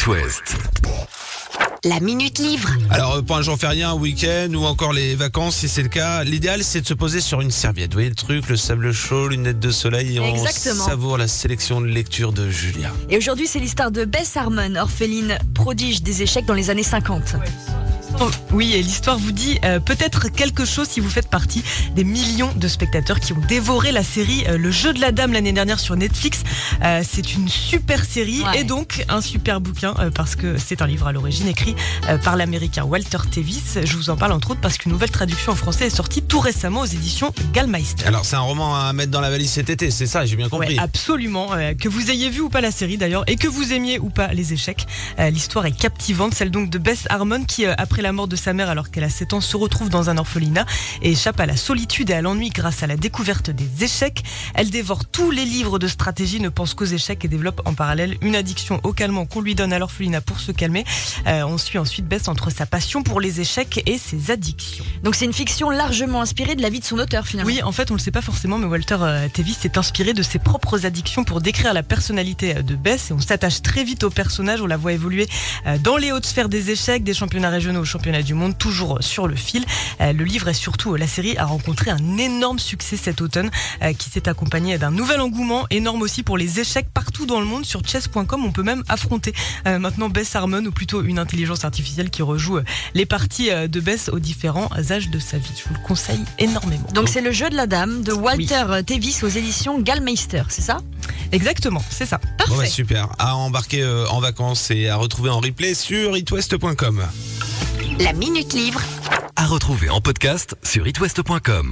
It West. La Minute Livre. Alors, euh, pour un jour férié, un week-end ou encore les vacances, si c'est le cas, l'idéal c'est de se poser sur une serviette. Vous voyez le truc, le sable chaud, lunettes de soleil et on Exactement. savoure la sélection de lecture de Julia. Et aujourd'hui, c'est l'histoire de Bess Harmon, orpheline prodige des échecs dans les années 50. Oh, oui, et l'histoire vous dit euh, peut-être quelque chose si vous faites partie des millions de spectateurs qui ont dévoré la série euh, Le jeu de la dame l'année dernière sur Netflix. Euh, c'est une super série Ouais. et donc un super bouquin euh, parce que c'est un livre à l'origine écrit euh, par l'américain Walter Tevis. Je vous en parle entre autres parce qu'une nouvelle traduction en français est sortie tout récemment aux éditions Gallmeister. Alors, c'est un roman à mettre dans la valise cet été, c'est ça, j'ai bien compris. Ouais, absolument. Euh, que vous ayez vu ou pas la série d'ailleurs, et que vous aimiez ou pas les échecs, euh, l'histoire est captivante. Celle donc de Bess Harmon qui, euh, après la mort de sa mère alors qu'elle a 7 ans, se retrouve dans un orphelinat et échappe à la solitude et à l'ennui grâce à la découverte des échecs. Elle dévore tous les livres de stratégie, ne pense qu'aux échecs et développe en parallèle une addiction au calmant qu'on lui donne à l'orphelinat pour se calmer. Euh, on suit ensuite Bess entre sa passion pour les échecs et ses addictions. Donc c'est une fiction largement inspirée de la vie de son auteur finalement. Oui, en fait, on le sait pas forcément, mais Walter euh, Tevis s'est inspiré de ses propres addictions pour décrire la personnalité euh, de Bess. Et on s'attache très vite au personnage. On la voit évoluer euh, dans les hautes sphères des échecs, des championnats régionaux aux championnats du monde, toujours sur le fil. Euh, Le livre et surtout euh, la série a rencontré un énorme succès cet automne, euh, qui s'est accompagné d'un nouvel engouement énorme aussi pour les échecs partout dans le monde. Sur chess.com, on peut même affronter maintenant Bess Harmon, ou plutôt une intelligence artificielle qui rejoue les parties de Bess aux différents âges de sa vie. Je vous le conseille énormément. Donc c'est le jeu de la dame de Walter Tevis aux éditions Gallmeister, c'est ça? Exactement, c'est ça. Parfait. Bon, bah, super. À embarquer en vacances et à retrouver en replay sur itwest.com. La Minute Livre. À retrouver en podcast sur itwest.com.